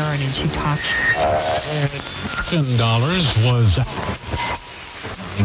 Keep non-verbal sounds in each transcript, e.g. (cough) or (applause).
Aaron and she talked. Ten dollars was. I'm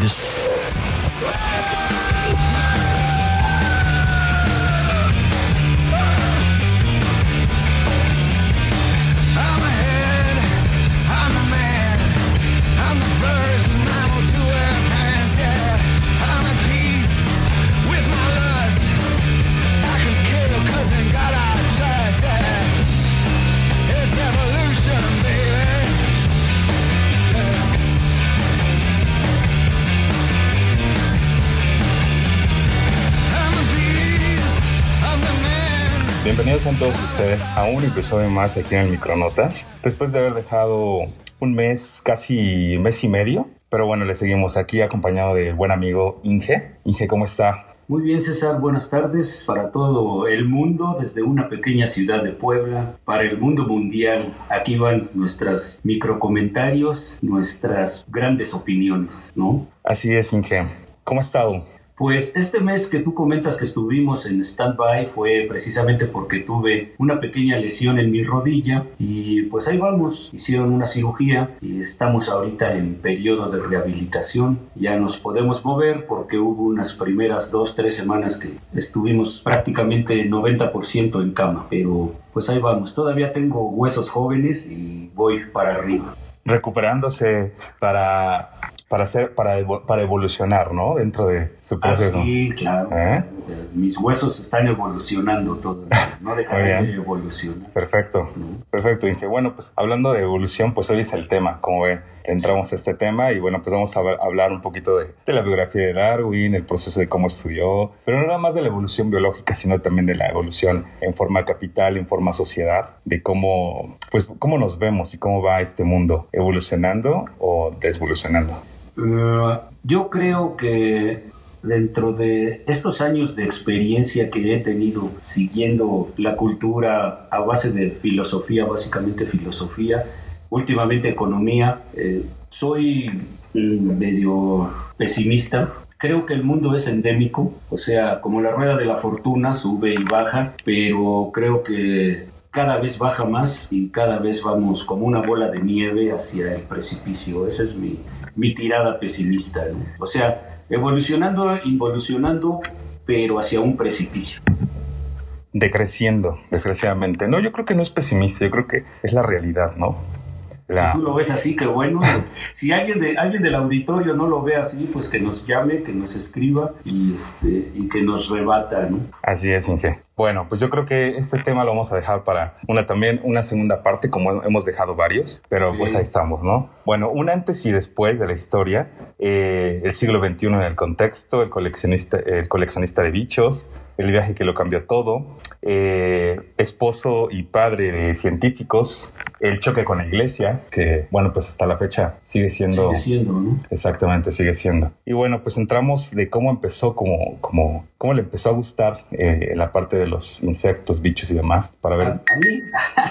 Bienvenidos sean todos ustedes a un episodio más aquí en el Micronotas. Después de haber dejado un mes, casi mes y medio. Pero bueno, le seguimos aquí acompañado del buen amigo Inge. Inge, ¿cómo está? Muy bien, César, buenas tardes para todo el mundo, desde una pequeña ciudad de Puebla, para el mundo mundial. Aquí van nuestros microcomentarios, nuestras grandes opiniones, ¿no? Así es, Inge. ¿Cómo ha estado? Pues este mes que tú comentas que estuvimos en stand-by fue precisamente porque tuve una pequeña lesión en mi rodilla y pues ahí vamos, hicieron una cirugía y estamos ahorita en periodo de rehabilitación. Ya nos podemos mover porque hubo unas primeras dos, tres semanas que estuvimos prácticamente 90% en cama, pero pues ahí vamos, todavía tengo huesos jóvenes y voy para arriba. Recuperándose para, para, hacer, para, para evolucionar, ¿no? Dentro de su proceso. Así, claro. ¿Eh? Mis huesos están evolucionando todavía, no bien. de evolucionar. Perfecto, perfecto, Inge. Bueno, pues hablando de evolución, pues hoy es el tema, como ve, entramos a este tema y bueno, pues vamos a hablar un poquito de, de la biografía de Darwin, el proceso de cómo estudió, pero no nada más de la evolución biológica, sino también de la evolución en forma capital, en forma sociedad, de cómo, pues, cómo nos vemos y cómo va este mundo, evolucionando o desvolucionando. Yo creo que dentro de estos años de experiencia que he tenido siguiendo la cultura a base de filosofía, básicamente filosofía, últimamente economía, eh, soy medio pesimista. Creo que el mundo es endémico, o sea, como la rueda de la fortuna sube y baja, pero creo que cada vez baja más y cada vez vamos como una bola de nieve hacia el precipicio. Esa es mi, mi tirada pesimista. ¿no? O sea, evolucionando, involucionando, pero hacia un precipicio. Decreciendo, desgraciadamente. No, yo creo que no es pesimista, yo creo que es la realidad, ¿no? La- Si tú lo ves así, qué bueno. (laughs) si alguien, de, alguien del auditorio no lo ve así, pues que nos llame, que nos escriba y, este, y que nos rebata, ¿no? Así es, Inge. Bueno, pues yo creo que este tema lo vamos a dejar para una también una segunda parte, como hemos dejado varios, pero pues Sí. ahí estamos, ¿no? Bueno, un antes y después de la historia, eh, el siglo XXI en el contexto, el coleccionista, el coleccionista de bichos, el viaje que lo cambió todo, eh, esposo y padre de científicos, el choque con la iglesia, que bueno, pues hasta la fecha sigue siendo... Sigue siendo, ¿no? Exactamente, sigue siendo. Y bueno, pues entramos de cómo empezó, como, como, cómo le empezó a gustar eh, la parte de los insectos, bichos y demás, para ¿A, ver... a mí?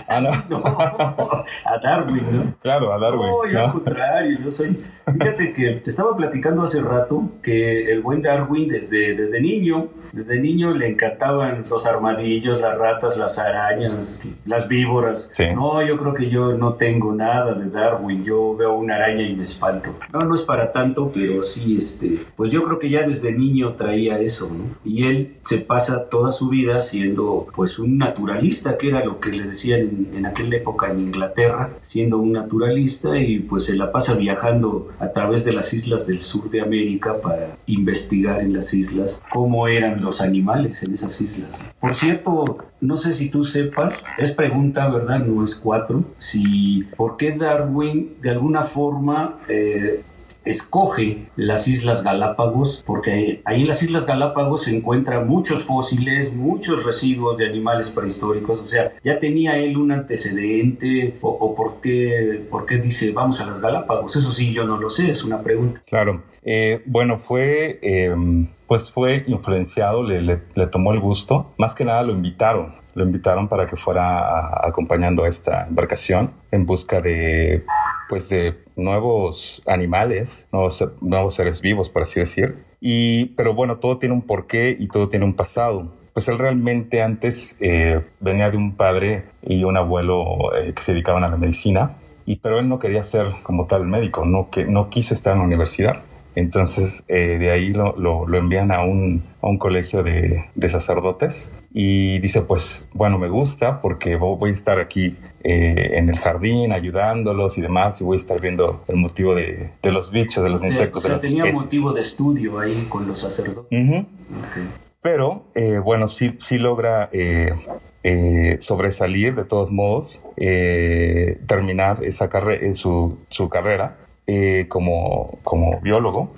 Ah, no. (laughs) No, a Darwin, ¿no? Claro, a Darwin. No, yo al ¿no? contrario, yo soy... Fíjate que te estaba platicando hace rato que el buen Darwin desde, desde niño, desde niño le encantaban los armadillos, las ratas, las arañas, las víboras. Sí. No, yo creo que yo no tengo nada de Darwin, yo veo una araña y me espanto. No, no es para tanto, pero sí, este, pues yo creo que ya desde niño traía eso, ¿no? Y él se pasa toda su vida siendo pues un naturalista, que era lo que le decían en, en aquella época en Inglaterra, siendo un naturalista y pues se la pasa viajando a través de las islas del sur de América para investigar en las islas cómo eran los animales en esas islas. Por cierto, no sé si tú sepas, es pregunta, ¿verdad? No es cuatro, si por qué Darwin de alguna forma... eh, escoge las Islas Galápagos porque ahí en las Islas Galápagos se encuentran muchos fósiles, muchos residuos de animales prehistóricos, o sea, ya tenía él un antecedente o, por, qué, por qué dice vamos a las Galápagos, eso sí yo no lo sé, es una pregunta. Claro. Eh, bueno, fue, eh, pues fue influenciado, le- le tomó el gusto. Más que nada lo invitaron. Lo invitaron para que fuera acompañando a esta embarcación en busca de, pues de nuevos animales, nuevos, nuevos seres vivos, por así decir. Y, pero bueno, todo tiene un porqué y todo tiene un pasado. pues él realmente antes eh, venía de un padre y un abuelo eh, que se dedicaban a la medicina, y, pero él no quería ser como tal médico, no, que, no quiso estar en la universidad. Entonces, eh, de ahí lo, lo, lo, envían a un, a un colegio de, de, sacerdotes y dice, pues, bueno, me gusta porque voy a estar aquí eh, en el jardín ayudándolos y demás y voy a estar viendo el motivo de, de los bichos, de los insectos, o sea, de las tenía especies. motivo de estudio ahí con los sacerdotes. Uh -huh. Okay. Pero, eh, bueno, sí, sí logra eh, eh, sobresalir de todos modos, eh, terminar esa carre su, su, carrera eh, como, como biólogo.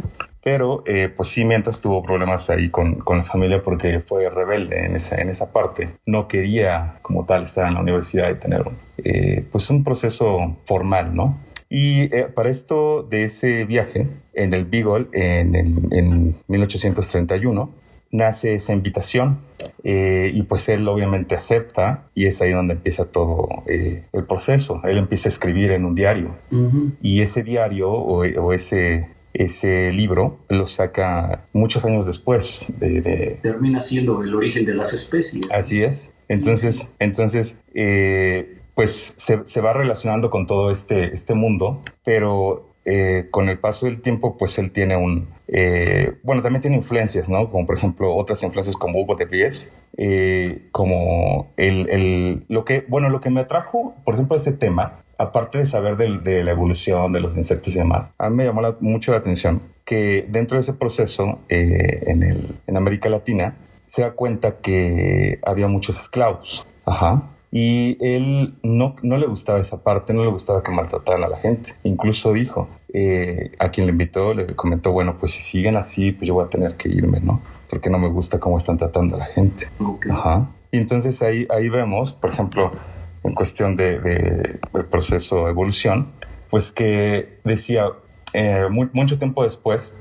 Pero, eh, pues sí, mientras tuvo problemas ahí con, con la familia porque fue rebelde en esa, en esa parte. No quería, como tal, estar en la universidad y tener eh, pues un proceso formal, ¿no? Y eh, para esto de ese viaje en el Beagle en, el, en 1831 nace esa invitación eh, y pues él obviamente acepta y es ahí donde empieza todo eh, el proceso. Él empieza a escribir en un diario uh -huh. y ese diario o, o, ese, ese libro lo saca muchos años después. De, de... Termina siendo el origen de las especies. Así es. Entonces, sí. entonces eh, pues se, se, va relacionando con todo este, este mundo, pero eh, con el paso del tiempo, pues él tiene un, eh, bueno, también tiene influencias, ¿no? Como por ejemplo otras influencias como Hugo de Vries, eh, como el, el, lo que, bueno, lo que me atrajo, por ejemplo, este tema, aparte de saber de, de, la evolución de los insectos y demás, a mí me llamó la, mucho la atención que dentro de ese proceso eh, en, el, en América Latina se da cuenta que había muchos esclavos. Ajá. Y él no, no, le gustaba esa parte, no le gustaba que maltrataran a la gente. Incluso dijo, eh, a quien le invitó, le comentó, bueno, pues si siguen así, pues yo voy a tener que irme, ¿no? Porque no me gusta cómo están tratando a la gente. Okay. Ajá. Y entonces ahí, ahí vemos, por ejemplo, en cuestión de, proceso de evolución, pues que decía, eh, muy, mucho tiempo después,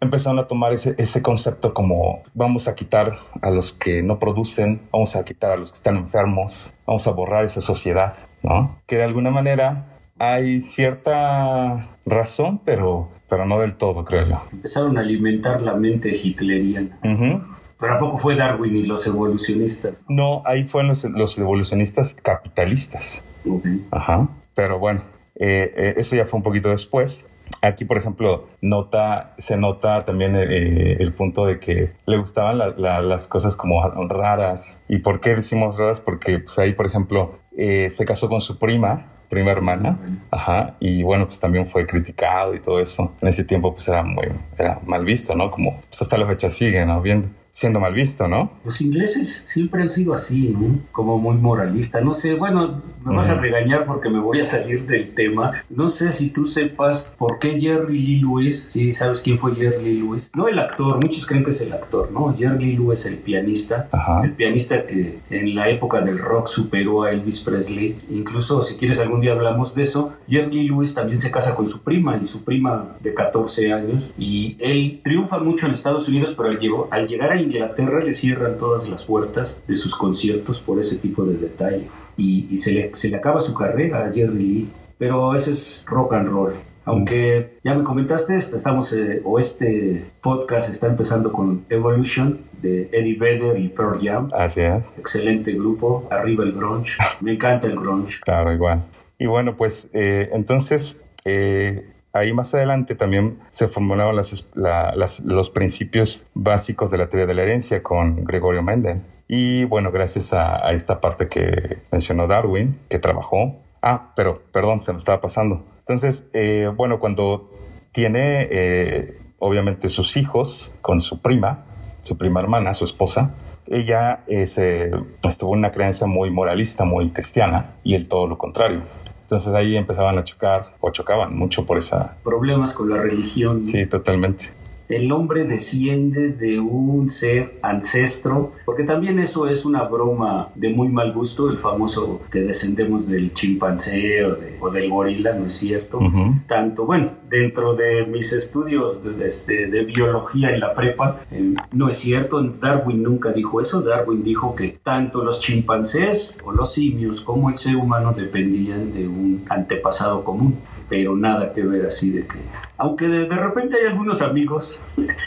empezaron a tomar ese, ese, concepto como vamos a quitar a los que no producen, vamos a quitar a los que están enfermos, vamos a borrar esa sociedad, ¿no? Que de alguna manera hay cierta razón, pero, pero no del todo, creo yo. Empezaron a alimentar la mente hitleriana. Uh -huh. Pero ¿a poco fue Darwin y los evolucionistas? No, ahí fueron los, los evolucionistas capitalistas. Okay. Ajá. Pero bueno, eh, eh, eso ya fue un poquito después. Aquí, por ejemplo, nota, se nota también eh, el punto de que le gustaban la, la, las cosas como raras. ¿Y por qué decimos raras? Porque pues, ahí, por ejemplo, eh, se casó con su prima, prima hermana, ajá, y bueno, pues también fue criticado y todo eso. En ese tiempo, pues era muy, era mal visto, ¿no? Como, pues hasta la fecha sigue, ¿no? Bien, siendo mal visto, ¿no? Los ingleses siempre han sido así, ¿no? Como muy moralista. No sé, bueno, me vas uh -huh. a regañar porque me voy a salir del tema. No sé si tú sepas por qué Jerry Lee Lewis, si sí, sabes quién fue Jerry Lee Lewis, no el actor, muchos creen que es el actor, ¿no? Jerry Lee Lewis, el pianista, Ajá. el pianista que en la época del rock superó a Elvis Presley. Incluso si quieres algún día hablamos de eso, Jerry Lee Lewis también se casa con su prima y su prima de 14 años y él triunfa mucho en Estados Unidos, pero al, llegó, al llegar a Inglaterra le cierran todas las puertas de sus conciertos por ese tipo de detalle. Y, y se, le, se, le, acaba su carrera a Jerry Lee. Pero ese es rock and roll. Aunque ya me comentaste, estamos, eh, o este podcast está empezando con Evolution de Eddie Vedder y Pearl Jam. Así es. Excelente grupo. Arriba el grunge. me encanta el grunge. Claro, igual. Y bueno, pues eh, entonces eh, ahí más adelante también se formularon los principios básicos de la teoría de la herencia con Gregorio Mendel. Y bueno, gracias a, a, esta parte que mencionó Darwin, que trabajó. Ah, pero perdón, se me estaba pasando. Entonces, eh, bueno, cuando tiene eh, obviamente sus hijos con su prima, su prima hermana, su esposa, ella eh, se, estuvo en una creencia muy moralista, muy cristiana, y él todo lo contrario. Entonces ahí empezaban a chocar o chocaban mucho por esa... Problemas con la religión. Sí, totalmente. El hombre desciende de un ser ancestro, porque también eso es una broma de muy mal gusto, el famoso que descendemos del chimpancé o, de, o del gorila, ¿no es cierto? Uh -huh. Tanto, bueno, dentro de mis estudios de, de, este, de biología en la prepa, eh, no es cierto, Darwin nunca dijo eso, Darwin dijo que tanto los chimpancés o los simios como el ser humano dependían de un antepasado común. Pero nada que ver así de que... Aunque de, de repente hay algunos amigos,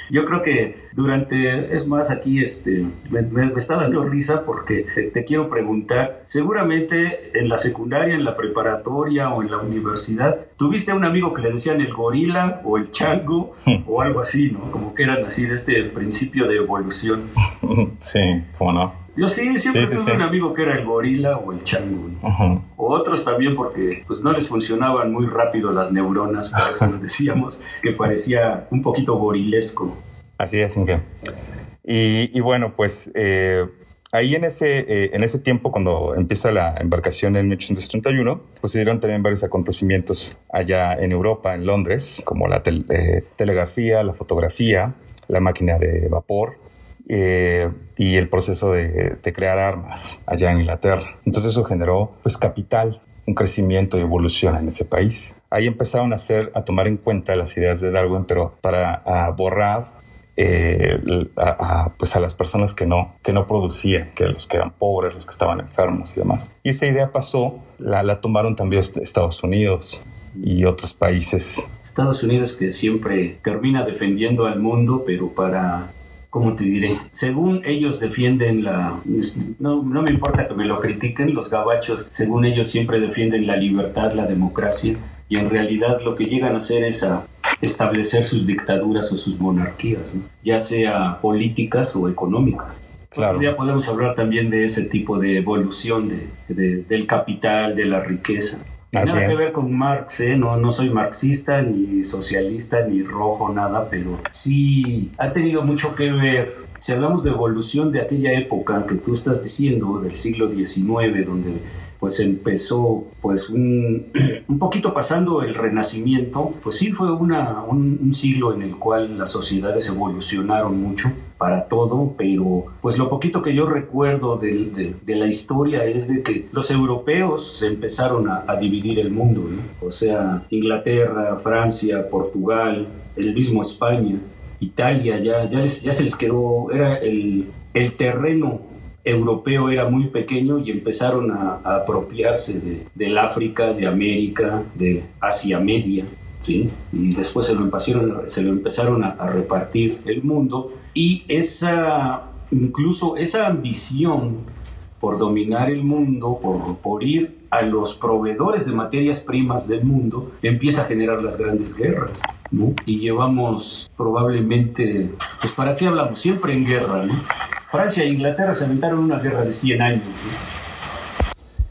yo creo que durante, es más, aquí este, me, me- me está dando risa porque te, te quiero preguntar, seguramente en la secundaria, en la preparatoria o en la universidad, ¿tuviste a un amigo que le decían el gorila o el chango (laughs) o algo así, ¿no? Como que eran así de este principio de evolución. (laughs) Sí, cómo no. Yo sí, siempre Sí, sí, tuve sí. un amigo que era el gorila o el chango. O otros también porque pues no les funcionaban muy rápido las neuronas, por eso (laughs) le decíamos que parecía un poquito gorilesco. Así es, Inge. Y, y bueno, pues eh, ahí en ese, eh, en ese tiempo, cuando empieza la embarcación en 1831, pues se dieron también varios acontecimientos allá en Europa, en Londres, como la tel- eh, telegrafía, la fotografía, la máquina de vapor. Eh, y el proceso de, de crear armas allá en Inglaterra. Entonces eso generó pues capital, un crecimiento y evolución en ese país. Ahí empezaron a hacer, a tomar en cuenta las ideas de Darwin, pero para a borrar eh, a, a, pues a las personas que no, que no producían, que los que eran pobres, los que estaban enfermos y demás. Y esa idea pasó, la, la tomaron también est- Estados Unidos y otros países. Estados Unidos que siempre termina defendiendo al mundo, pero para, ¿cómo te diré? Según ellos defienden la... No, no me importa que me lo critiquen, los gabachos, según ellos siempre defienden la libertad, la democracia, y en realidad lo que llegan a hacer es a establecer sus dictaduras o sus monarquías, ¿no? ya sea políticas o económicas. Claro. Día podemos hablar también de ese tipo de evolución de, de- del capital, de la riqueza. Nada que ver con Marx, ¿eh? no, no soy marxista, ni socialista, ni rojo, nada, pero sí ha tenido mucho que ver. Si hablamos de evolución de aquella época que tú estás diciendo, del siglo XIX, donde pues empezó pues un, (clears throat) un poquito pasando el renacimiento, pues sí fue una, un, siglo en el cual las sociedades evolucionaron mucho para todo, pero pues lo poquito que yo recuerdo de, la historia es de que los europeos empezaron a, dividir el mundo, ¿no? o sea, Inglaterra, Francia, Portugal, el mismo España, Italia, ya, ya, ya se les quedó, era el, el terreno europeo era muy pequeño y empezaron a, apropiarse de, del África, de América, de Asia Media, ¿sí? Y después se lo empezaron, se lo empezaron a, a repartir el mundo y esa, incluso esa ambición por dominar el mundo, por, por ir a los proveedores de materias primas del mundo, empieza a generar las grandes guerras, ¿no? Y llevamos probablemente, pues ¿para qué hablamos? Siempre en guerra, ¿no? Francia e Inglaterra se aventaron una guerra de 100 años.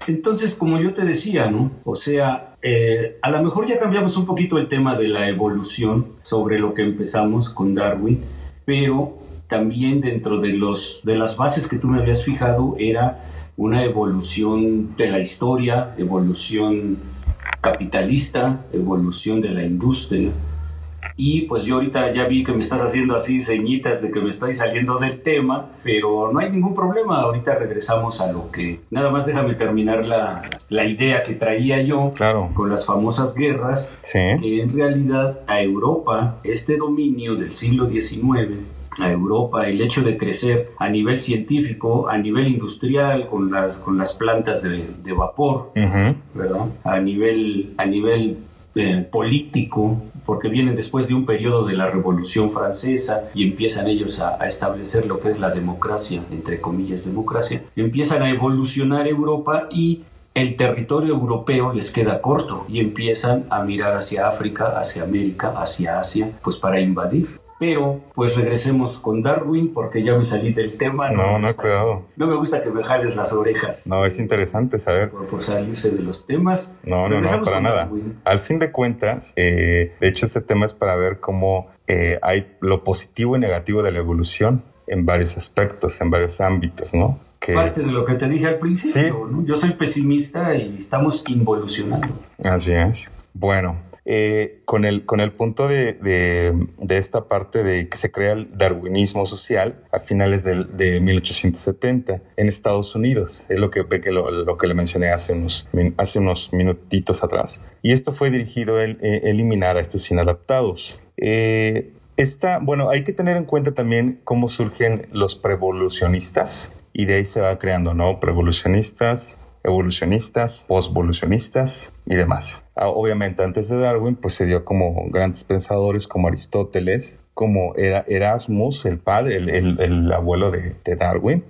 Entonces, como yo te decía. O sea, eh, a lo mejor ya cambiamos un poquito el tema de la evolución sobre lo que empezamos con Darwin, pero también dentro de, los, de las bases que tú me habías fijado era una evolución de la historia, evolución capitalista, evolución de la industria. Y pues yo ahorita ya vi que me estás haciendo así señitas de que me estoy saliendo del tema, pero no hay ningún problema. Ahorita regresamos a lo que... Nada más déjame terminar la, la idea que traía yo Claro. con las famosas guerras, Sí. que en realidad a Europa, este dominio del siglo XIX, a Europa, el hecho de crecer a nivel científico, a nivel industrial, con las, con las plantas de, de vapor. A nivel, a nivel eh, político, porque vienen después de un periodo de la Revolución Francesa y empiezan ellos a, a establecer lo que es la democracia, entre comillas democracia, empiezan a evolucionar Europa y el territorio europeo les queda corto y empiezan a mirar hacia África, hacia América, hacia Asia, pues para invadir. Pero pues regresemos con Darwin porque ya me salí del tema. No, no, gusta- cuidado. No me gusta que me jales las orejas No, es interesante saber. por, por salirse de los temas. No, no, no, para nada. Darwin. Al fin de cuentas, eh, de hecho, este tema es para ver cómo eh, hay lo positivo y negativo de la evolución en varios aspectos, en varios ámbitos, ¿no? Que, Parte de lo que te dije al principio, Sí. ¿no? Yo soy pesimista y estamos involucionando. Así es. Bueno, eh, con, el, con el punto de, de- de esta parte de que se crea el darwinismo social a finales del- de 1870 en Estados Unidos, es lo que, que lo, lo que le mencioné hace unos, hace unos minutitos atrás. Y esto fue dirigido a el- eh, eliminar a estos inadaptados. Eh, esta, bueno, hay que tener en cuenta también cómo surgen los prevolucionistas y de ahí se va creando, ¿no? Prevolucionistas, evolucionistas, postvolucionistas y demás. Ah, Obviamente, antes de Darwin, pues se dio como grandes pensadores como Aristóteles, como era Erasmus, el padre, el, el- el abuelo de, de Darwin,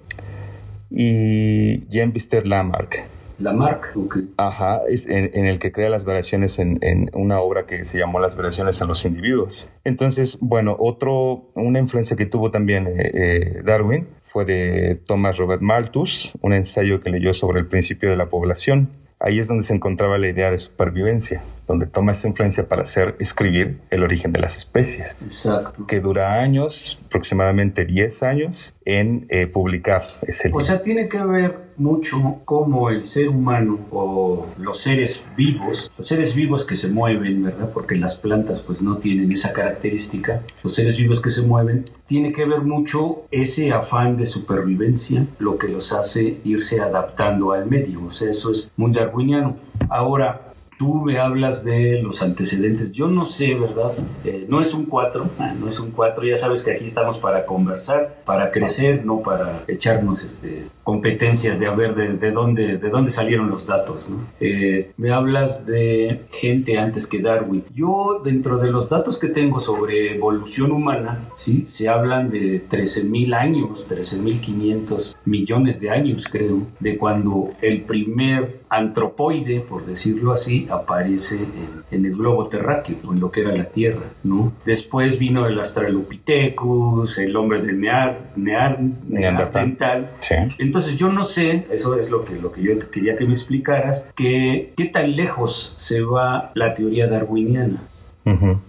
y Jean-Baptiste Lamarck, Lamarck, ok. Ajá, es en, en el que crea las variaciones en, en una obra que se llamó Las variaciones en los individuos. Entonces, bueno, otro, una influencia que tuvo también eh, eh, Darwin fue de Thomas Robert Malthus, un ensayo que leyó sobre el principio de la población. Ahí es donde se encontraba la idea de supervivencia, donde toma esa influencia para hacer escribir el origen de las especies, Exacto. que dura años, aproximadamente 10 años, en eh, publicar ese O libro. sea, tiene que ver mucho cómo el ser humano o los seres vivos, los seres vivos que se mueven, ¿verdad? Porque las plantas pues no tienen esa característica, los seres vivos que se mueven, tiene que ver mucho ese afán de supervivencia, lo que los hace irse adaptando al medio, o sea, eso es muy darwiniano. Ahora, Tú me hablas de los antecedentes. Yo no sé, ¿verdad? Eh, no es un 4, no es un 4. Ya sabes que aquí estamos para conversar, para crecer, no para echarnos este, competencias de a ver de, de dónde, de dónde salieron los datos. ¿no? Eh, me hablas de gente antes que Darwin. Yo, dentro de los datos que tengo sobre evolución humana, ¿sí? se hablan de 13.000 años, 13.500 millones de años, creo, de cuando el primer antropoide, por decirlo así, aparece en, en el globo terráqueo, en lo que era la Tierra, ¿no? Después vino el Australopithecus, el hombre del Near, Near, Neandertal. Neandertal. Sí. Entonces yo no sé, eso es lo que, lo que yo quería que me explicaras, que qué tan lejos se va la teoría darwiniana.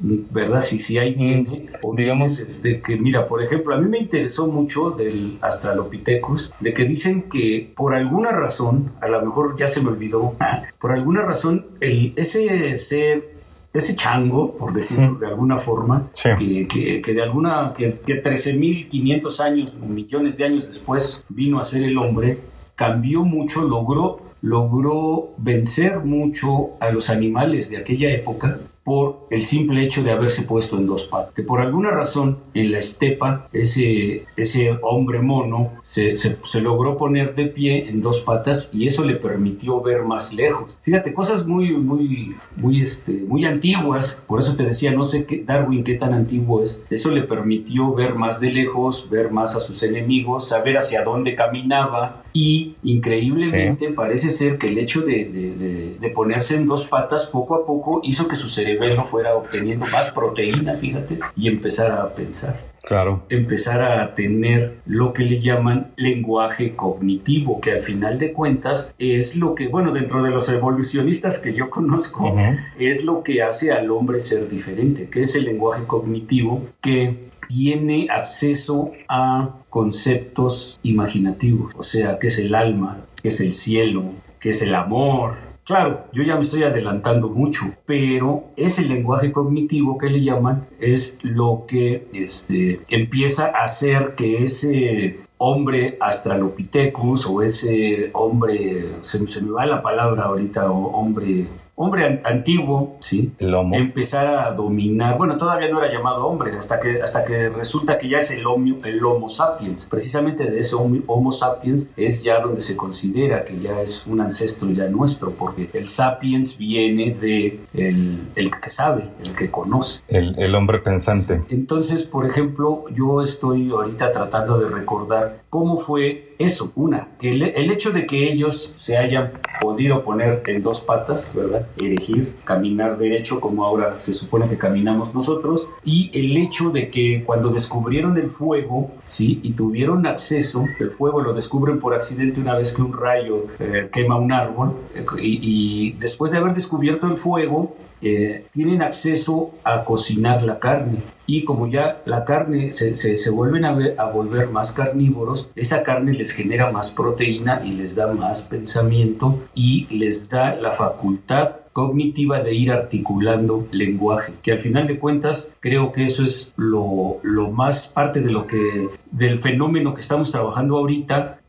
¿verdad? Si, si hay viene, o digamos- desde que, mira, por ejemplo, a mí me interesó mucho del Australopithecus, de que dicen que por alguna razón, a lo mejor ya se me olvidó, (laughs) por alguna razón, el, ese ser, ese chango, por decirlo de alguna forma, Sí. que, que, que de alguna, que, que 13.500 años, millones de años después, vino a ser el hombre, cambió mucho, logró, logró vencer mucho a los animales de aquella época por el simple hecho de haberse puesto en dos patas. Que por alguna razón en la estepa ese, ese hombre mono se, se- se logró poner de pie en dos patas y eso le permitió ver más lejos. Fíjate, cosas muy, muy, muy, este, muy antiguas. Por eso te decía, no sé qué, Darwin qué tan antiguo es. Eso le permitió ver más de lejos, ver más a sus enemigos, saber hacia dónde caminaba y increíblemente parece ser que el hecho de, de- de- de ponerse en dos patas poco a poco hizo que su cerebelo fuera obteniendo más proteína, fíjate, y empezara a pensar, Claro. empezara a tener lo que le llaman lenguaje cognitivo, que al final de cuentas es lo que, bueno, dentro de los evolucionistas que yo conozco, es lo que hace al hombre ser diferente, que es el lenguaje cognitivo que tiene acceso a conceptos imaginativos, o sea, que es el alma, que es el cielo, que es el amor. Claro, yo ya me estoy adelantando mucho, pero ese lenguaje cognitivo que le llaman es lo que este, empieza a hacer que ese hombre Australopithecus o ese hombre, se me va la palabra ahorita, o hombre, hombre an- antiguo, ¿sí? El homo. empezara a dominar, bueno, todavía no era llamado hombre, hasta que, hasta que resulta que ya es el homo, el homo sapiens. Precisamente de ese homo, homo sapiens es ya donde se considera que ya es un ancestro ya nuestro, porque el sapiens viene de el, el que sabe, el que conoce. El, el hombre pensante. Entonces, por ejemplo, yo estoy ahorita tratando de recordar cómo fue eso. Una, que el, el hecho de que ellos se hayan podido poner en dos patas, ¿verdad? Erigir, caminar derecho como ahora se supone que caminamos nosotros. Y el hecho de que cuando descubrieron el fuego, ¿sí? Y tuvieron acceso, el fuego lo descubren por accidente una vez que un rayo eh, quema un árbol. eh, y, y después de haber descubierto el fuego, eh, tienen acceso a cocinar la carne. Y como ya la carne se, se- vuelven a, ver- a volver más carnívoros, esa carne les genera más proteína y les da más pensamiento y les da la facultad cognitiva de ir articulando lenguaje, que al final de cuentas creo que eso es lo, lo más parte de lo que del fenómeno que estamos trabajando ahorita,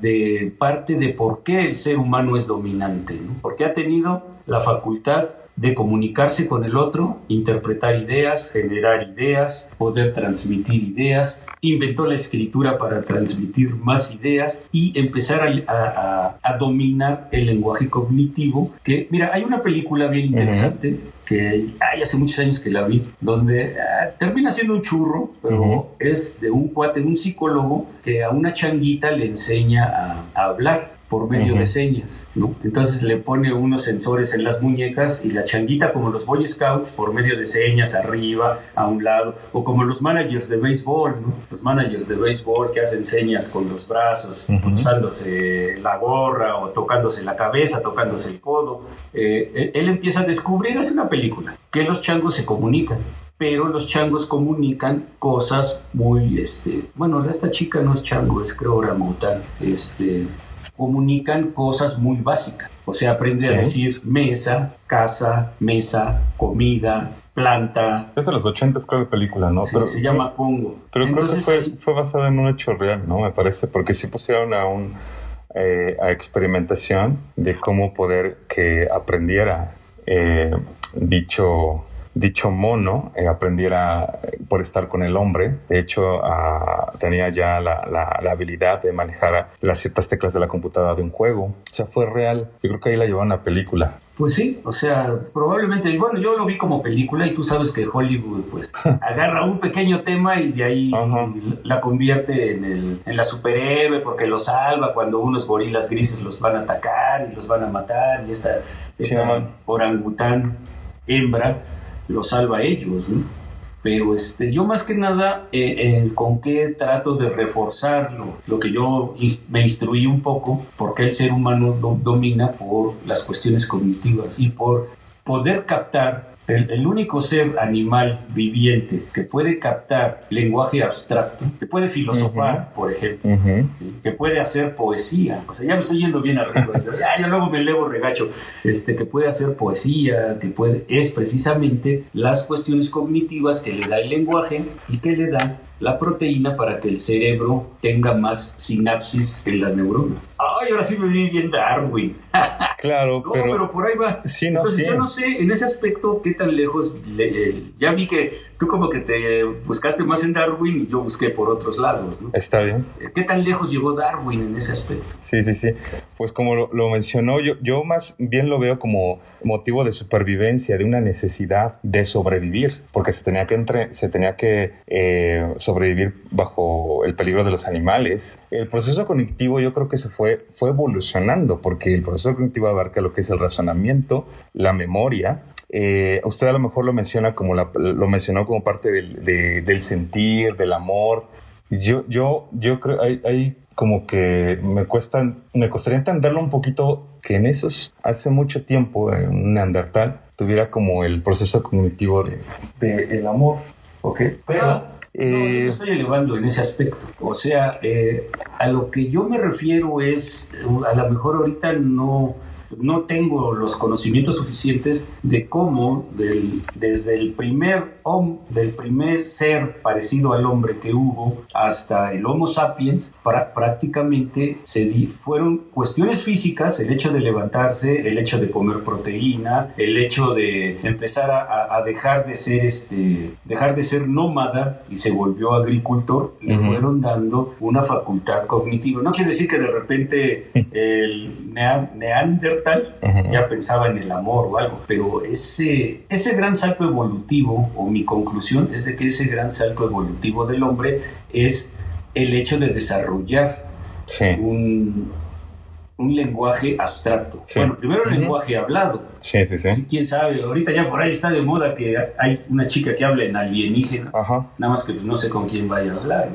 de parte de por qué el ser humano es dominante, porque ha tenido la facultad de comunicarse con el otro, interpretar ideas, generar ideas, poder transmitir ideas, inventó la escritura para transmitir más ideas y empezar a, a dominar el lenguaje cognitivo, que mira, hay una película bien interesante que hay hace muchos años que la vi, donde ah, termina siendo un churro, pero es de un cuate, un psicólogo que a una changuita le enseña a hablar por medio de señas, ¿no? Entonces le pone unos sensores en las muñecas y la changuita como los Boy Scouts por medio de señas arriba, a un lado, o como los managers de béisbol, ¿no? Los managers de béisbol que hacen señas con los brazos, usándose la gorra o tocándose la cabeza, tocándose el codo. Eh, él, empieza a descubrir, es una película, que los changos se comunican pero los changos comunican cosas muy, este, bueno, esta chica no es chango, es creo orangután, este, comunican cosas muy básicas. O sea, aprende a decir mesa, casa, mesa, comida, planta. Es de los 80, creo, de película, ¿no? pero, se llama Congo. Pero creo que fue, fue basada en un hecho real, ¿no? Me parece, porque sí pusieron a un... Eh, a experimentación de cómo poder que aprendiera eh, dicho dicho mono eh, aprendiera por estar con el hombre. De hecho, ah, tenía ya la, la, habilidad de manejar las ciertas teclas de la computadora de un juego. O sea, fue real. Yo creo que ahí la llevaron a película. Pues sí, o sea, probablemente, bueno, yo lo vi como película y tú sabes que Hollywood pues (laughs) agarra un pequeño tema y de ahí la convierte en, el, en la superhéroe porque lo salva cuando unos gorilas grises los van a atacar y los van a matar y esta, esta orangután hembra lo salva a ellos, ¿no? Pero este, yo más que nada, eh, con qué trato de reforzarlo, lo que yo me instruí un poco, porque el ser humano domina por las cuestiones cognitivas y por poder captar el, único ser animal viviente que puede captar lenguaje abstracto, que puede filosofar, por ejemplo, que puede hacer poesía, o sea, ya me estoy yendo bien arriba, ya, ya, luego me elevo regacho, este, que puede hacer poesía, que puede, es precisamente las cuestiones cognitivas que le da el lenguaje y que le da la proteína para que el cerebro tenga más sinapsis en las neuronas. Ay, ahora sí me vi bien Darwin. (laughs) Claro, no, pero, por ahí va. Sí, no, Entonces, yo no sé en ese aspecto qué tan lejos. ya vi que tú como que te buscaste más en Darwin y yo busqué por otros lados, ¿no? Está bien. ¿Qué tan lejos llegó Darwin en ese aspecto? Sí, sí, sí. Pues como lo, mencionó, yo, yo más bien lo veo como motivo de supervivencia, de una necesidad de sobrevivir, porque se tenía que, entre, se tenía que eh, sobrevivir bajo el peligro de los animales. El proceso cognitivo yo creo que se fue, fue evolucionando, porque el proceso cognitivo abarca lo que es el razonamiento, la memoria, eh, usted a lo mejor lo menciona como lo mencionó como parte del, del, sentir, del amor. Yo, yo, yo creo, hay, hay como que me cuesta, me costaría entenderlo un poquito que en esos, hace mucho tiempo, en un neandertal, tuviera como el proceso cognitivo de, el amor, ¿ok? Pero... no, eh, estoy elevando en ese aspecto. O sea, eh, a lo que yo me refiero es, a lo mejor ahorita no, no tengo los conocimientos suficientes de cómo del, desde el primer hombre, del primer ser parecido al hombre que hubo hasta el Homo sapiens, para, prácticamente se di, fueron cuestiones físicas, el hecho de levantarse, el hecho de comer proteína, el hecho de empezar a, a dejar de ser este, dejar de ser nómada y se volvió agricultor, le fueron dando una facultad cognitiva. No quiere decir que de repente (laughs) el Neandertal ya pensaba en el amor o algo, pero ese, ese gran salto evolutivo, o mi conclusión es de que ese gran salto evolutivo del hombre es el hecho de desarrollar un, un lenguaje abstracto. Bueno, primero el lenguaje hablado. Sí, sí, sí, Quién sabe, ahorita ya por ahí está de moda que hay una chica que habla en alienígena. Nada más que pues, no sé con quién vaya a hablar.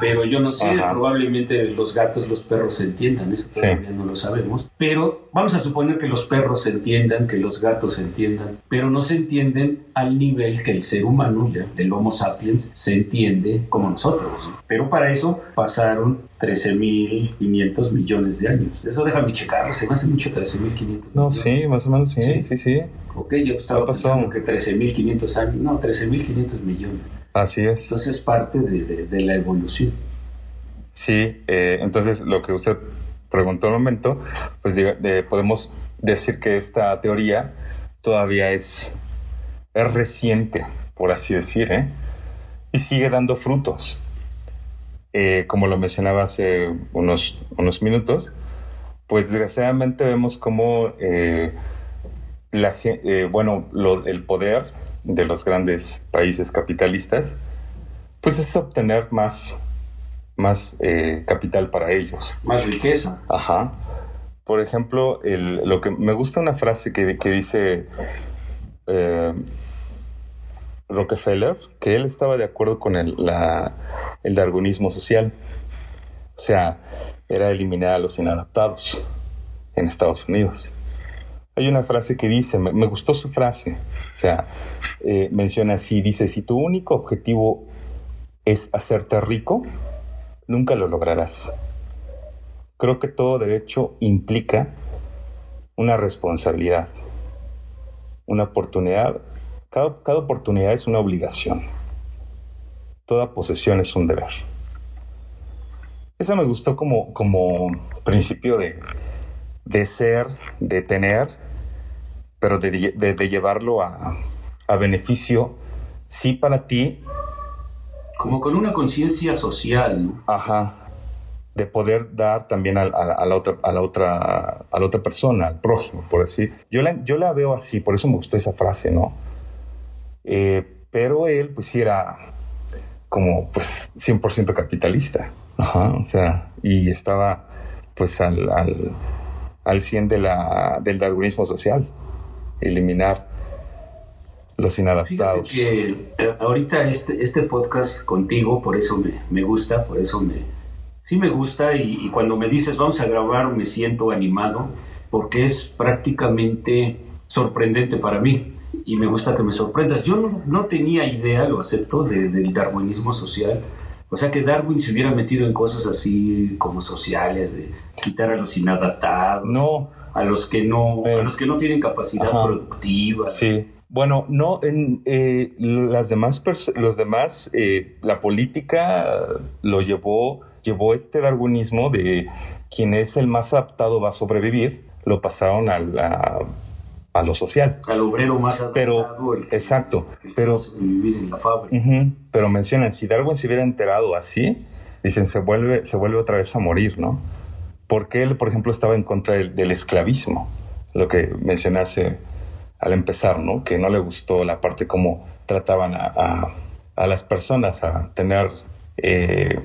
Pero yo no sé, probablemente los gatos, los perros se entiendan, eso todavía no lo sabemos. Pero vamos a suponer que los perros se entiendan, que los gatos se entiendan, pero no se entienden al nivel que el ser humano, ya, del Homo sapiens, se entiende como nosotros. Pero para eso pasaron 13.500 millones de años. Eso déjame checarlo, se me hace mucho 13.500 No, sí, más o menos, sí, sí, sí. Ok, yo estaba pensando que 13.500 años, no, 13.500 millones. Así es. Entonces es parte de, de, la evolución. Sí, eh, entonces lo que usted preguntó un momento, pues podemos decir que esta teoría todavía es, es reciente, por así decir, ¿eh? y sigue dando frutos. Eh, como lo mencionaba hace unos, unos minutos, pues desgraciadamente vemos como eh, la, eh, bueno, lo- el poder de los grandes países capitalistas, pues es obtener más, más eh, capital para ellos. Más riqueza. Ajá. Por ejemplo, el- lo que me gusta una frase que, que dice eh, Rockefeller, que él estaba de acuerdo con el, la- el darwinismo social. O sea, era eliminar a los inadaptados en Estados Unidos. Hay una frase que dice, me, gustó su frase, o sea, eh, menciona así, dice, si tu único objetivo es hacerte rico, nunca lo lograrás. Creo que todo derecho implica una responsabilidad, una oportunidad. Cada, cada oportunidad es una obligación. Toda posesión es un deber. Esa me gustó como, como principio de, de ser, de tener, pero de, de- de llevarlo a, a beneficio, sí para ti, Como con una conciencia social, ¿no? Ajá. De poder dar también a, a- a la otra, a, la otra, a la otra persona, al prójimo, por decir. Yo la, yo la veo así, por eso me gustó esa frase, ¿no? Eh, pero él, pues sí era como, pues, 100% capitalista. Ajá, o sea, y estaba, pues, al, al, al 100 de la, del darwinismo social. Eliminar los Fíjate inadaptados. que eh, ahorita este, este podcast contigo, por eso me, me gusta, por eso me... Sí me gusta y, y cuando me dices vamos a grabar me siento animado porque es prácticamente sorprendente para mí y me gusta que me sorprendas. Yo no, no tenía idea, lo acepto, de- del darwinismo social. O sea que Darwin se hubiera metido en cosas así como sociales, de quitar a los inadaptados, No, a los que no, Eh. a los que no tienen capacidad Ajá. productiva. Sí. Bueno, no, en eh, las demás, los demás, eh, la política lo llevó, llevó este darwinismo de quien es el más adaptado va a sobrevivir, lo pasaron a, la- a lo social. al obrero más Pero, adaptado, el que- exacto, el pero, en la fábrica. pero mencionan, si Darwin se hubiera enterado así, dicen, se vuelve, se vuelve otra vez a morir, ¿no? Porque él, por ejemplo, estaba en contra del, del esclavismo, lo que mencioné hace, al empezar, ¿no? Que no le gustó la parte como trataban a, a- a las personas, a tener eh,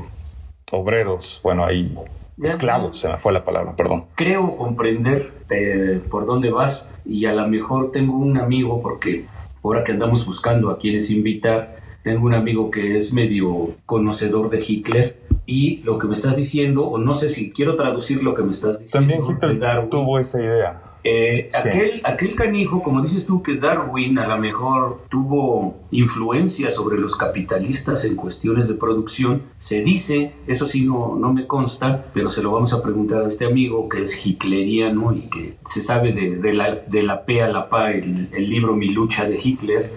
obreros, bueno, ahí esclavos, se me fue la palabra, perdón. Creo comprender eh, por dónde vas y a lo mejor tengo un amigo, porque ahora que andamos buscando a quienes invitar, tengo un amigo que es medio conocedor de Hitler y lo que me estás diciendo, o no sé si quiero traducir lo que me estás diciendo, También Hitler Darwin. tuvo esa idea. Eh, Sí. aquel, aquel canijo, como dices tú, que Darwin a lo mejor tuvo influencia sobre los capitalistas en cuestiones de producción, se dice, eso sí no, no me consta, pero se lo vamos a preguntar a este amigo que es hitleriano y que se sabe de, de la, de la P a la PA, el, el libro Mi lucha de Hitler,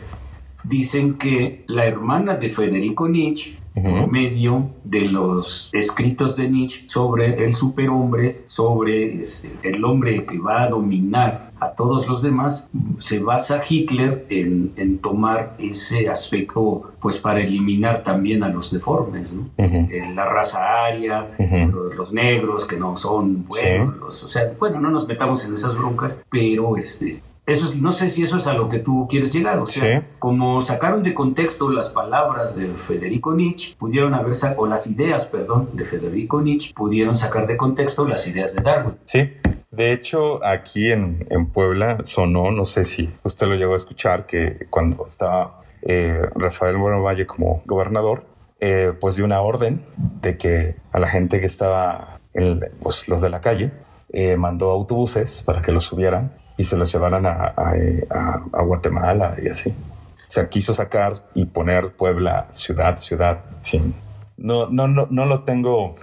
dicen que la hermana de Federico Nietzsche, por medio de los escritos de Nietzsche sobre el superhombre, sobre este, el hombre que va a dominar a todos los demás, se basa Hitler en, en tomar ese aspecto pues para eliminar también a los deformes, ¿no? Eh, la raza aria, los, los negros que no son buenos, Sí. o sea, bueno, no nos metamos en esas broncas, pero este, eso es, no sé si eso es a lo que tú quieres llegar, o sea, Sí. como sacaron de contexto las palabras de Federico Nietzsche, pudieron haber sacado, o las ideas, perdón, de Federico Nietzsche, pudieron sacar de contexto las ideas de Darwin. Sí, de hecho aquí en, en Puebla sonó, no sé si usted lo llegó a escuchar, que cuando estaba eh, Rafael Bueno Valle como gobernador, eh, pues dio una orden de que a la gente que estaba, en, pues los de la calle, eh, mandó autobuses para que los subieran y se los llevaran a, a, Guatemala y así. O sea, quiso sacar y poner Puebla ciudad, ciudad, sin... No, no, no, no lo tengo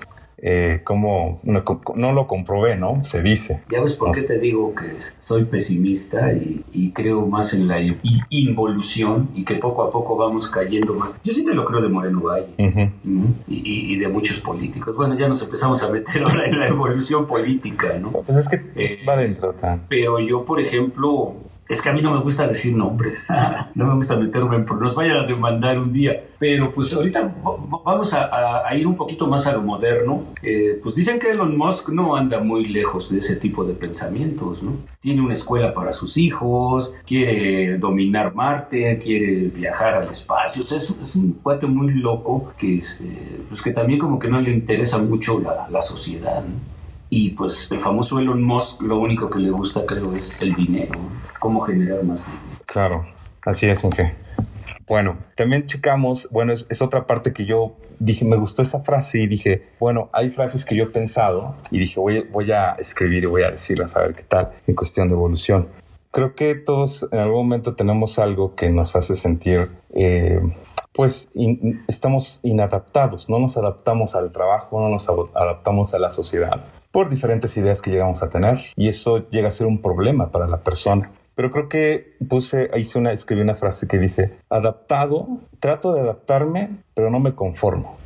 eh, como... No, no lo comprobé, ¿no? Se dice. Ya ves por No qué sé. te digo que soy pesimista y, y creo más en la involución y que poco a poco vamos cayendo más. Yo sí te lo creo de Moreno Valle. Y de muchos políticos. Bueno, ya nos empezamos a meter ahora en la evolución política, ¿no? Pues es que Eh, va dentro. tan. Pero yo, por ejemplo, Es que a mí no me gusta decir nombres, (laughs) no me gusta meterme en... Nos vayan a demandar un día. Pero pues ahorita vamos a, ir un poquito más a lo moderno. Eh, pues dicen que Elon Musk no anda muy lejos de ese tipo de pensamientos, ¿no? Tiene una escuela para sus hijos, quiere dominar Marte, quiere viajar al espacio. O sea, es, un cuate muy loco que, este, pues que también como que no le interesa mucho la, la sociedad. Y pues el famoso Elon Musk lo único que le gusta creo es el dinero, cómo generar más dinero. Claro, así es, Inge. Bueno, también checamos, bueno, es, es, otra parte que yo dije, me gustó esa frase y dije, bueno, hay frases que yo he pensado y dije, voy, voy a escribir y voy a decirlas a ver qué tal en cuestión de evolución. Creo que todos en algún momento tenemos algo que nos hace sentir, eh, pues in, estamos inadaptados, no nos adaptamos al trabajo, no nos adaptamos a la sociedad por diferentes ideas que llegamos a tener y eso llega a ser un problema para la persona. Pero creo que puse, hice una, escribí una frase que dice, adaptado, trato de adaptarme, pero no me conformo.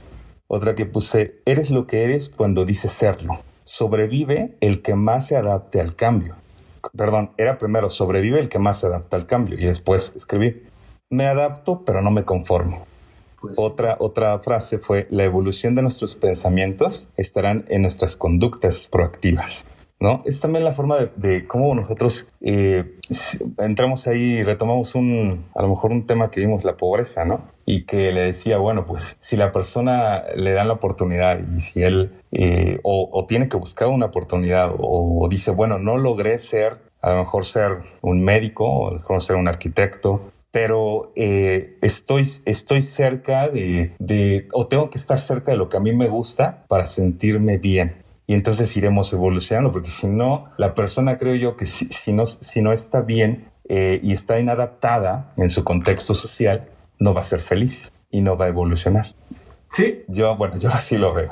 Otra que puse, eres lo que eres cuando dices serlo. Sobrevive el que más se adapte al cambio. Perdón, era primero, sobrevive el que más se adapta al cambio. Y después escribí, me adapto, pero no me conformo. Pues, otra, otra frase fue, la evolución de nuestros pensamientos estarán en nuestras conductas proactivas. ¿No? Es también la forma de, de cómo nosotros eh, entramos ahí retomamos un, a lo mejor un tema que vimos, la pobreza, ¿no? Y que le decía, bueno, pues si la persona le dan la oportunidad y si él eh, o, o, tiene que buscar una oportunidad o, o dice, bueno, no logré ser, a lo mejor ser un médico o a lo mejor ser un arquitecto pero eh, estoy, estoy cerca de, de, o tengo que estar cerca de lo que a mí me gusta para sentirme bien. Y entonces iremos evolucionando, porque si no, la persona creo yo que si, si, no, si no está bien eh, y está inadaptada en su contexto social, no va a ser feliz y no va a evolucionar. Sí. Yo, bueno, yo así lo veo.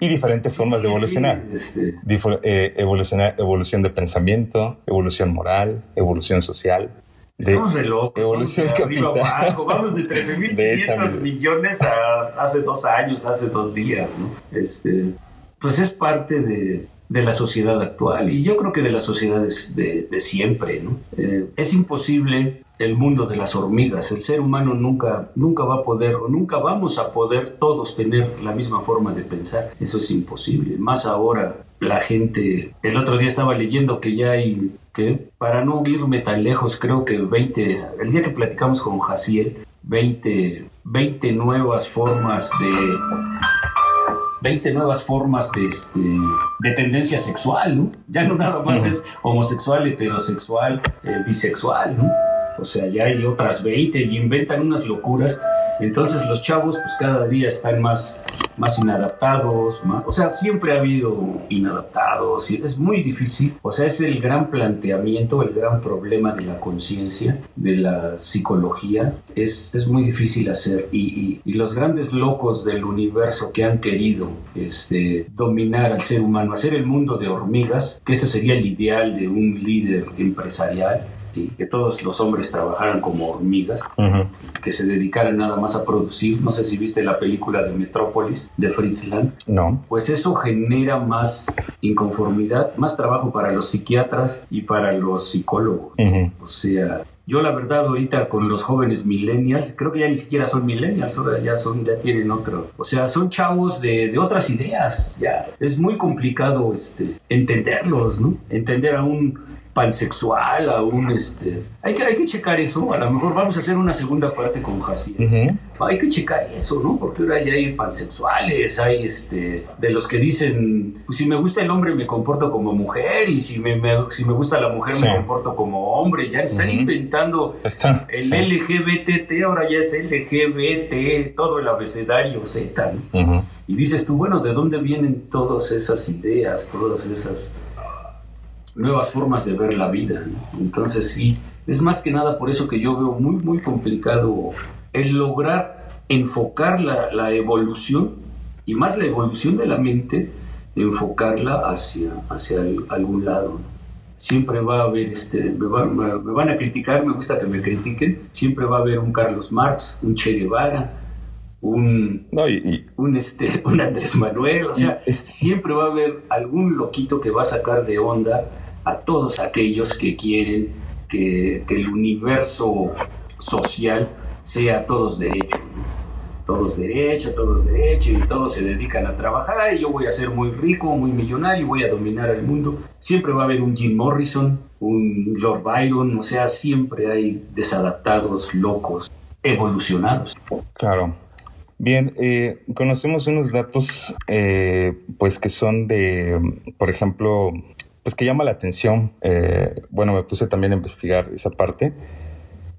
Y diferentes formas de evolucionar. Sí, este... eh, evolucionar. Evolución de pensamiento, evolución moral, evolución social. Estamos de, locos. Evolución vamos de arriba abajo. Vamos de (laughs) 13.500 millones a hace dos años, hace dos días, ¿no? Este, pues es parte de, de, la sociedad actual y yo creo que de las sociedades de, de siempre, ¿no? Eh, es imposible el mundo de las hormigas. El ser humano nunca, nunca va a poder o nunca vamos a poder todos tener la misma forma de pensar. Eso es imposible. Más ahora la gente, el otro día estaba leyendo que ya hay, que para no irme tan lejos, creo que 20, el día que platicamos con Jaciel, 20, 20 nuevas formas de... 20 nuevas formas de, este, de tendencia sexual, ¿no? Ya no nada más es homosexual, heterosexual, eh, bisexual, ¿no? O sea, ya hay otras 20 y inventan unas locuras. Entonces los chavos pues cada día están más, más inadaptados, más, o sea, siempre ha habido inadaptados y es muy difícil. O sea, es el gran planteamiento, el gran problema de la conciencia, de la psicología. Es, es muy difícil hacer y, y, los grandes locos del universo que han querido este, dominar al ser humano, hacer el mundo de hormigas, que ese sería el ideal de un líder empresarial ¿sí? que todos los hombres trabajaran como hormigas, uh -huh. que se dedicaran nada más a producir. No sé si viste la película de Metrópolis de Fritz Lang. No. Pues eso genera más inconformidad, más trabajo para los psiquiatras y para los psicólogos. Uh -huh. O sea, yo la verdad ahorita con los jóvenes millennials, creo que ya ni siquiera son millennials, ahora ya son, ya tienen otro, o sea, son chavos de, de otras ideas, ya. Es muy complicado este, entenderlos, ¿no? Entender a un pansexual, a un este. Hay que, hay que checar eso. A lo mejor vamos a hacer una segunda parte con Jaciel. Uh -huh. Hay que checar eso, ¿no? Porque ahora ya hay pansexuales, hay este. De los que dicen, pues si me gusta el hombre me comporto como mujer, y si me, me si me gusta la mujer sí. me comporto como hombre. Ya están uh -huh. inventando Está, el sí. LGBTT, ahora ya es LGBT, todo el abecedario Z, ¿no? uh -huh. Y dices tú, bueno, ¿de dónde vienen todas esas ideas, todas esas nuevas formas de ver la vida. ¿no? Entonces sí, es más que nada por eso que yo veo muy, muy complicado el lograr enfocar la, la evolución y más la evolución de la mente, enfocarla hacia, hacia el, algún lado. ¿no? Siempre va a haber, este, me, va, me, me, van a criticar, me gusta que me critiquen, siempre va a haber un Carlos Marx, un Che Guevara, un, no, y, y, un, este, un Andrés Manuel, o sea, siempre va a haber algún loquito que va a sacar de onda a todos aquellos que quieren que, el universo social sea todos derechos. Todos derechos, todos derechos, y todos se dedican a trabajar, y yo voy a ser muy rico, muy millonario, voy a dominar el mundo. Siempre va a haber un Jim Morrison, un Lord Byron, o sea, siempre hay desadaptados, locos, evolucionados. Claro. Bien, eh, conocemos unos datos, eh, pues que son de, por ejemplo, pues que llama la atención. Eh, bueno, me puse también a investigar esa parte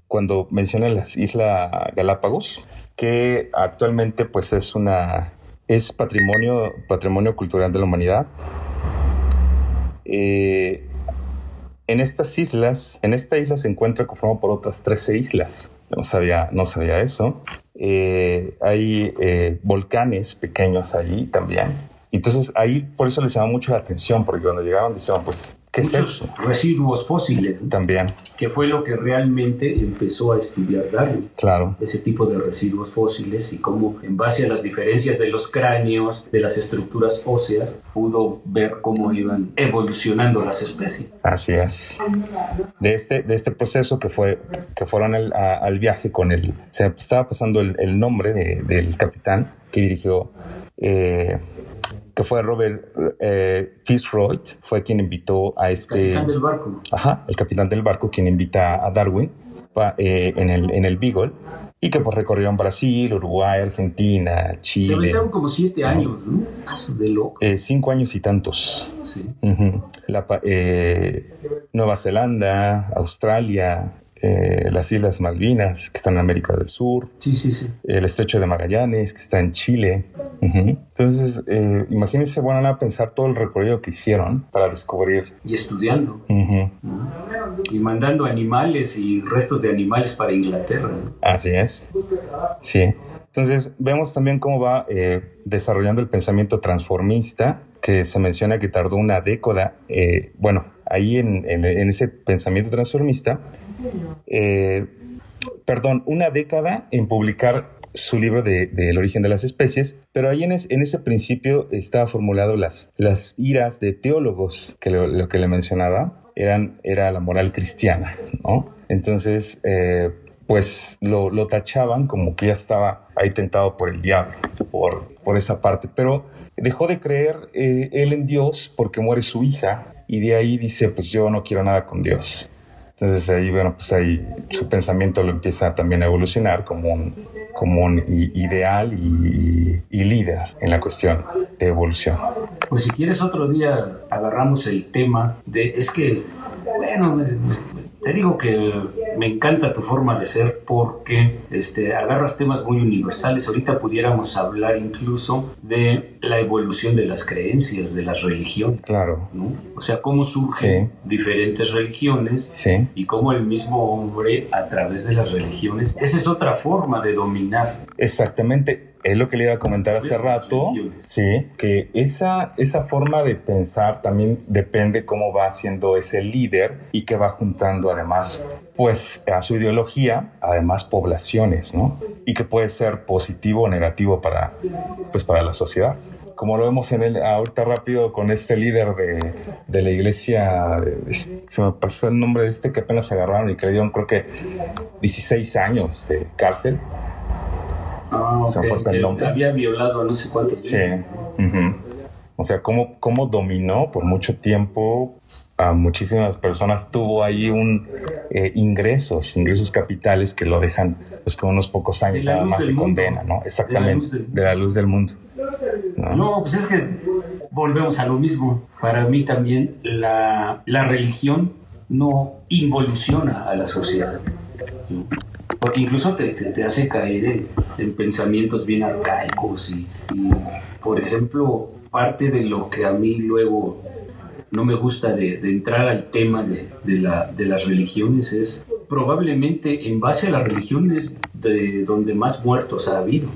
cuando menciona las Islas Galápagos, que actualmente pues es una es patrimonio patrimonio cultural de la humanidad. Eh, en estas islas, en esta isla se encuentra conformado por otras 13 islas. No sabía, no sabía eso. Eh, hay volcanes pequeños allí también. Entonces ahí por eso les llama mucho la atención, porque cuando llegaban decían, pues, ¿qué es eso? residuos fósiles, ¿no? También, que fue lo que realmente empezó a estudiar Darwin. claro. ese tipo de residuos fósiles y cómo en base a las diferencias de los cráneos, de las estructuras óseas, pudo ver cómo iban evolucionando las especies. Así es. De este, de este proceso que fue que fueron al, a- al viaje con el. Se estaba pasando el, el nombre de- del capitán que dirigió, eh, que fue Robert eh, Fitzroy, fue quien invitó a este. Capitán del barco. Ajá, el capitán del barco, quien invita a Darwin eh, en, el, en el Beagle y que pues recorrieron Brasil, Uruguay, Argentina, Se Chile. aventaron como siete años, ¿no? Caso de loco. eh, cinco años y tantos. Sí. Ujú. La pa- eh, Nueva Zelanda, Australia, eh, las Islas Malvinas, que están en América del Sur, Sí, sí, sí. el Estrecho de Magallanes, que está en Chile. Entonces, eh, imagínense, bueno, a pensar todo el recorrido que hicieron para descubrir. Y estudiando. Ujú. Y mandando animales y restos de animales para Inglaterra. Así es. Sí. Entonces, vemos también cómo va eh, desarrollando el pensamiento transformista, que se menciona que tardó una década. eh, bueno, ahí en, en- en ese pensamiento transformista, eh, perdón, una década en publicar su libro de, El origen de las especies, pero ahí en, es- en ese principio estaba formulado las, iras de teólogos, que lo, que le mencionaba eran, era la moral cristiana, ¿no? Entonces, eh, pues lo, tachaban como que ya estaba ahí tentado por el diablo, por, por esa parte, pero dejó de creer eh, él en Dios porque muere su hija y de ahí dice, pues yo no quiero nada con Dios. Entonces ahí, bueno, pues ahí su pensamiento lo empieza también a evolucionar como un, como un ideal y, líder en la cuestión de evolución. Pues si quieres otro día agarramos el tema de... Es que, bueno, te digo que me encanta tu forma de ser porque este, agarras temas muy universales. Ahorita pudiéramos hablar incluso de la evolución de las creencias, de las religiones. Claro, ¿no? O sea, cómo surgen diferentes religiones sí, y cómo el mismo hombre a través de las religiones, esa es otra forma de dominar. exactamente. Es lo que le iba a comentar hace rato, sí, que esa, esa forma de pensar también depende cómo va siendo ese líder y que va juntando además, pues a su ideología, además poblaciones, ¿no? Y que puede ser positivo o negativo para, pues, para la sociedad. Como lo vemos en el, ahorita rápido con este líder de, de la iglesia, de- se me pasó el nombre de este que apenas agarraron y que le dieron creo que 16 años de cárcel. Se falta el que nombre. Había violado a no sé cuántos. Sí. O sea, cómo, cómo dominó por mucho tiempo a muchísimas personas. Tuvo ahí un eh, ingresos, ingresos capitales que lo dejan pues con unos pocos años nada más de mundo. condena, ¿no? De la Exactamente. del- De la luz del mundo. ¿no? No, pues es que volvemos a lo mismo. Para mí también la, la religión no involuciona a la sociedad. Porque incluso te, te- hace caer en, en pensamientos bien arcaicos y, y, por ejemplo, parte de lo que a mí luego no me gusta de, de entrar al tema de, de la- de las religiones es probablemente en base a las religiones de donde más muertos ha habido.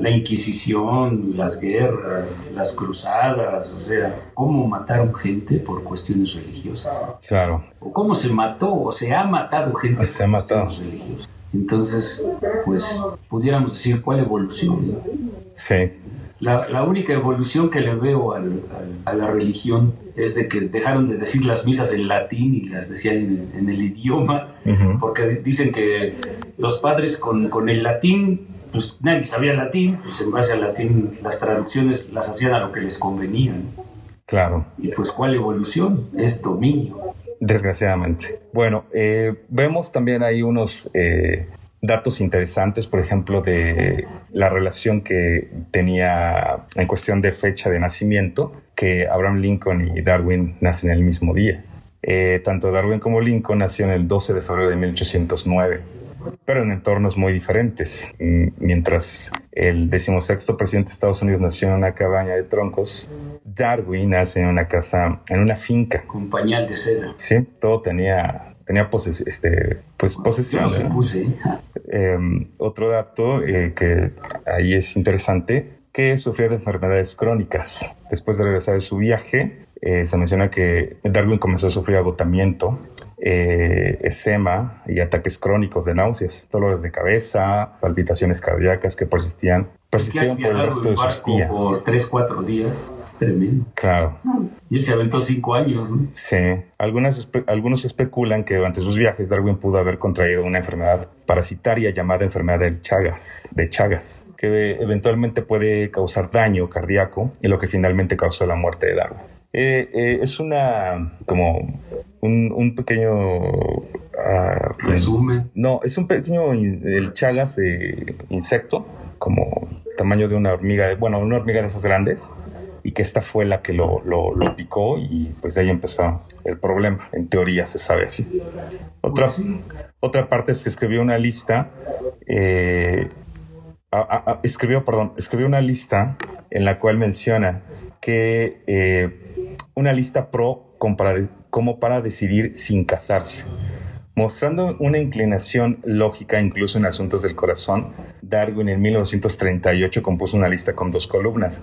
La Inquisición, las guerras, las cruzadas, o sea, cómo mataron gente por cuestiones religiosas. Claro. O cómo se mató o se ha matado gente Se ha por matado. cuestiones religiosas. Entonces, pues, pudiéramos decir cuál evolución. Sí. La, la única evolución que le veo al- al- a la religión es de que dejaron de decir las misas en latín y las decían en, en el idioma, porque di- dicen que los padres con, con el latín, pues nadie sabía latín, pues en base al latín las traducciones las hacían a lo que les convenía. ¿no? Claro, Y pues cuál evolución es dominio. desgraciadamente. Bueno, eh, vemos también ahí unos eh, datos interesantes, por ejemplo, de la relación que tenía en cuestión de fecha de nacimiento, que Abraham Lincoln y Darwin nacen el mismo día. Eh, tanto Darwin como Lincoln nació en el 12 de febrero de 1809, pero en entornos muy diferentes. Mm, Mientras el decimosexto presidente de Estados Unidos nació en una cabaña de troncos, Darwin nace en una casa, en una finca. Con pañal de seda. Sí, todo tenía, tenía poses- este, pues, Yo posesión. no ¿no? supuse. ¿eh? Eh, otro dato eh, que ahí es interesante, que sufría de enfermedades crónicas. Después de regresar de su viaje, eh, se menciona que Darwin comenzó a sufrir agotamiento, eh, y ataques crónicos de náuseas, dolores de cabeza, palpitaciones cardíacas que persistían, persistían por el resto de sus días. por 3, 4 días. Es tremendo. Claro. Y él se aventó 5 años. ¿no? Sí, Algunas espe- algunos especulan que durante sus viajes Darwin pudo haber contraído una enfermedad parasitaria llamada enfermedad del Chagas, de Chagas, que eventualmente puede causar daño cardíaco y lo que finalmente causó la muerte de Darwin. Eh, eh, es una como un, un pequeño ah, Resumen. no, es un pequeño el chagas de insecto, como tamaño de una hormiga, bueno, una hormiga de esas grandes, y que esta fue la que lo, lo- lo picó y pues de ahí empezó el problema. En teoría se sabe así. Otra, Pues sí. otra parte es que escribió una lista, eh, a- a- a- escribió, perdón, escribió una lista en la cual menciona que eh, una lista pro como para, como para decidir sin casarse. Mostrando una inclinación lógica incluso en asuntos del corazón, Darwin en 1938 compuso una lista con dos columnas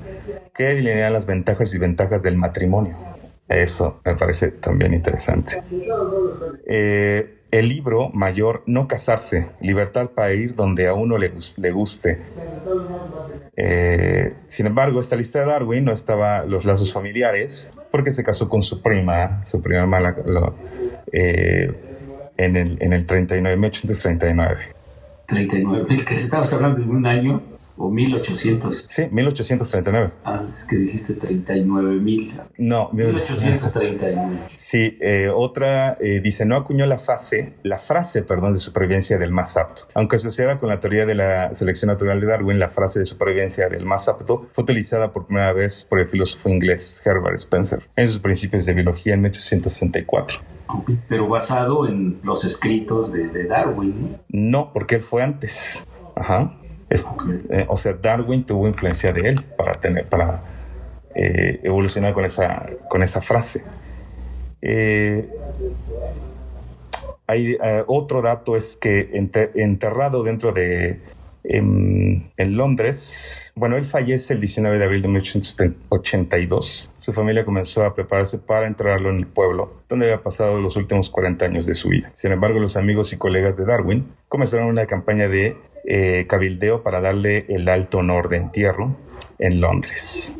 que delinean las ventajas y ventajas del matrimonio. Eso me parece también interesante. Eh, el libro mayor, No casarse, libertad para ir donde a uno le, le guste. Eh, sin embargo, esta lista de Darwin no estaba los lazos familiares porque se casó con su prima, su prima hermana, lo- eh, en, el, en el 39, 1839. 39. El que estabas hablando de un año o 1800. Sí, 1839. Ah, es que dijiste 39 mil. No, 1839. Sí, eh, otra eh, dice, no acuñó la fase, la frase, perdón, de supervivencia del más apto. Aunque asociada con la teoría de la selección natural de Darwin, la frase de supervivencia del más apto fue utilizada por primera vez por el filósofo inglés Herbert Spencer en sus principios de biología en 1864. Ok, Pero basado en los escritos de, de Darwin. ¿no? No, porque él fue antes. Ajá. Eh, o sea, Darwin tuvo influencia de él para tener, para eh, evolucionar con esa, con esa frase. Eh, hay, otro dato es que ente- enterrado dentro de em, en Londres, bueno, él fallece el 19 de abril de 1882. Su familia comenzó a prepararse para enterrarlo en el pueblo, donde había pasado los últimos 40 años de su vida. Sin embargo, los amigos y colegas de Darwin comenzaron una campaña de eh, cabildeo para darle el alto honor de entierro en Londres.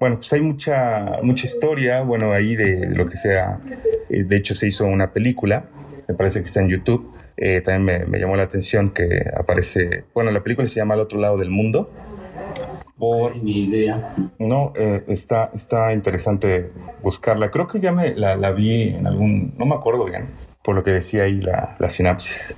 Bueno, pues hay mucha, mucha historia, bueno, ahí de lo que sea. Eh, De hecho, se hizo una película, me parece que está en YouTube. Eh, también me, me llamó la atención que aparece, bueno, la película se llama Al otro lado del mundo. Por, Ni idea. no, eh, está, está interesante buscarla. Creo que ya me la, la vi en algún, no me acuerdo bien, por lo que decía ahí la, la sinapsis.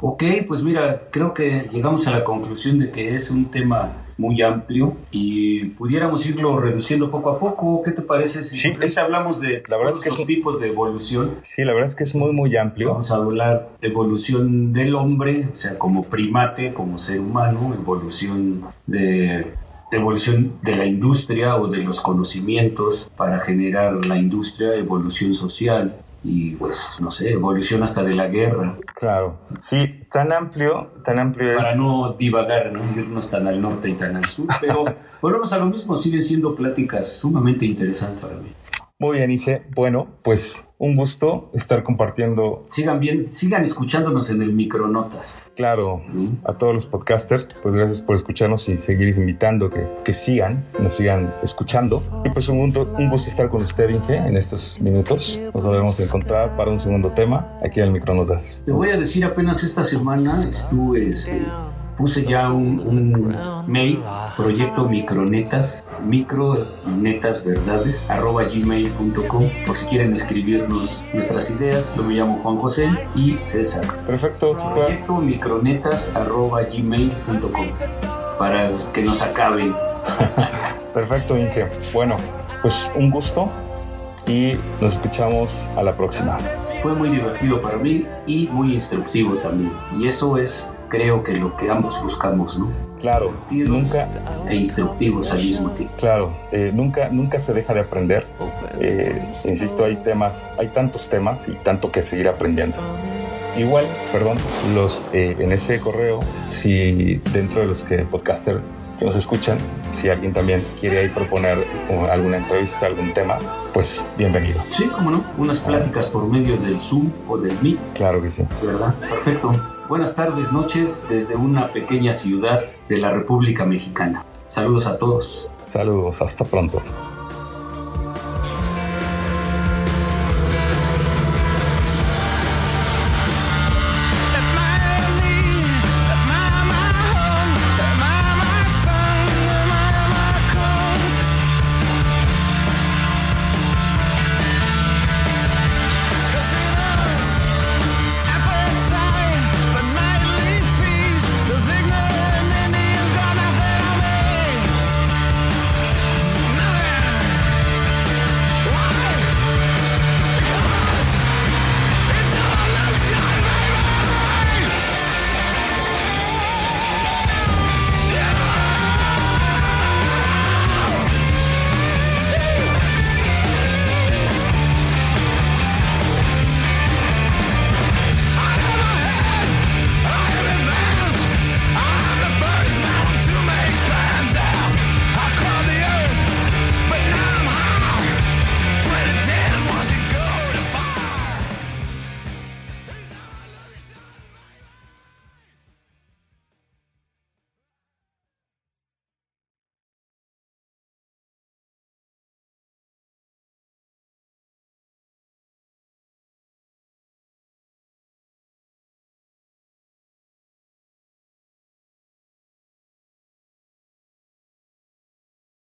Ok, pues mira, creo que llegamos a la conclusión de que es un tema muy amplio y pudiéramos irlo reduciendo poco a poco. ¿Qué te parece si Sí, hablamos de la verdad es todos que es los tipos de evolución? Sí, la verdad es que es muy, muy amplio. Vamos a hablar de evolución del hombre, o sea, como primate, como ser humano, evolución de evolución de la industria o de los conocimientos para generar la industria, evolución social y pues no sé, evolución hasta de la guerra, Claro. Sí, tan amplio, tan amplio es. para no divagar, no irnos tan al norte y tan al sur, pero (laughs) volvemos a lo mismo, siguen siendo pláticas sumamente interesantes para mí. Muy bien, Inge. Bueno, pues un gusto estar compartiendo. Sigan bien, sigan escuchándonos en el Micronotas. Claro, a todos los podcasters, pues gracias por escucharnos y seguir invitando que, que sigan, nos sigan escuchando. Y pues un, un gusto estar con usted, Inge, en estos minutos. Nos volvemos a encontrar para un segundo tema aquí en el Micronotas. Te voy a decir, apenas esta semana estuve. Este, puse ya un, un, mail, proyecto micronetas, micronetas verdades, arroba gmail.com, por si quieren escribirnos nuestras ideas. Yo me llamo Juan José y César. Perfecto, Proyecto micronetas, arroba gmail.com, para que nos acaben. (laughs) Perfecto, Inge. Bueno, pues un gusto y nos escuchamos a la próxima. Fue muy divertido para mí y muy instructivo también. Y eso es creo que lo que ambos buscamos, ¿no? Claro, nunca e instructivos al mismo tiempo. Claro, eh, nunca, nunca se deja de aprender. Eh, insisto, hay temas, hay tantos temas y tanto que seguir aprendiendo. Igual, perdón, los eh, en ese correo, si dentro de los que podcaster que nos escuchan, si alguien también quiere ahí proponer alguna entrevista, algún tema, pues bienvenido. Sí, cómo no, unas pláticas por medio del Zoom o del Meet. Claro que sí. ¿Verdad? Perfecto. Buenas tardes, noches desde una pequeña ciudad de la República Mexicana. Saludos a todos. Saludos, hasta pronto.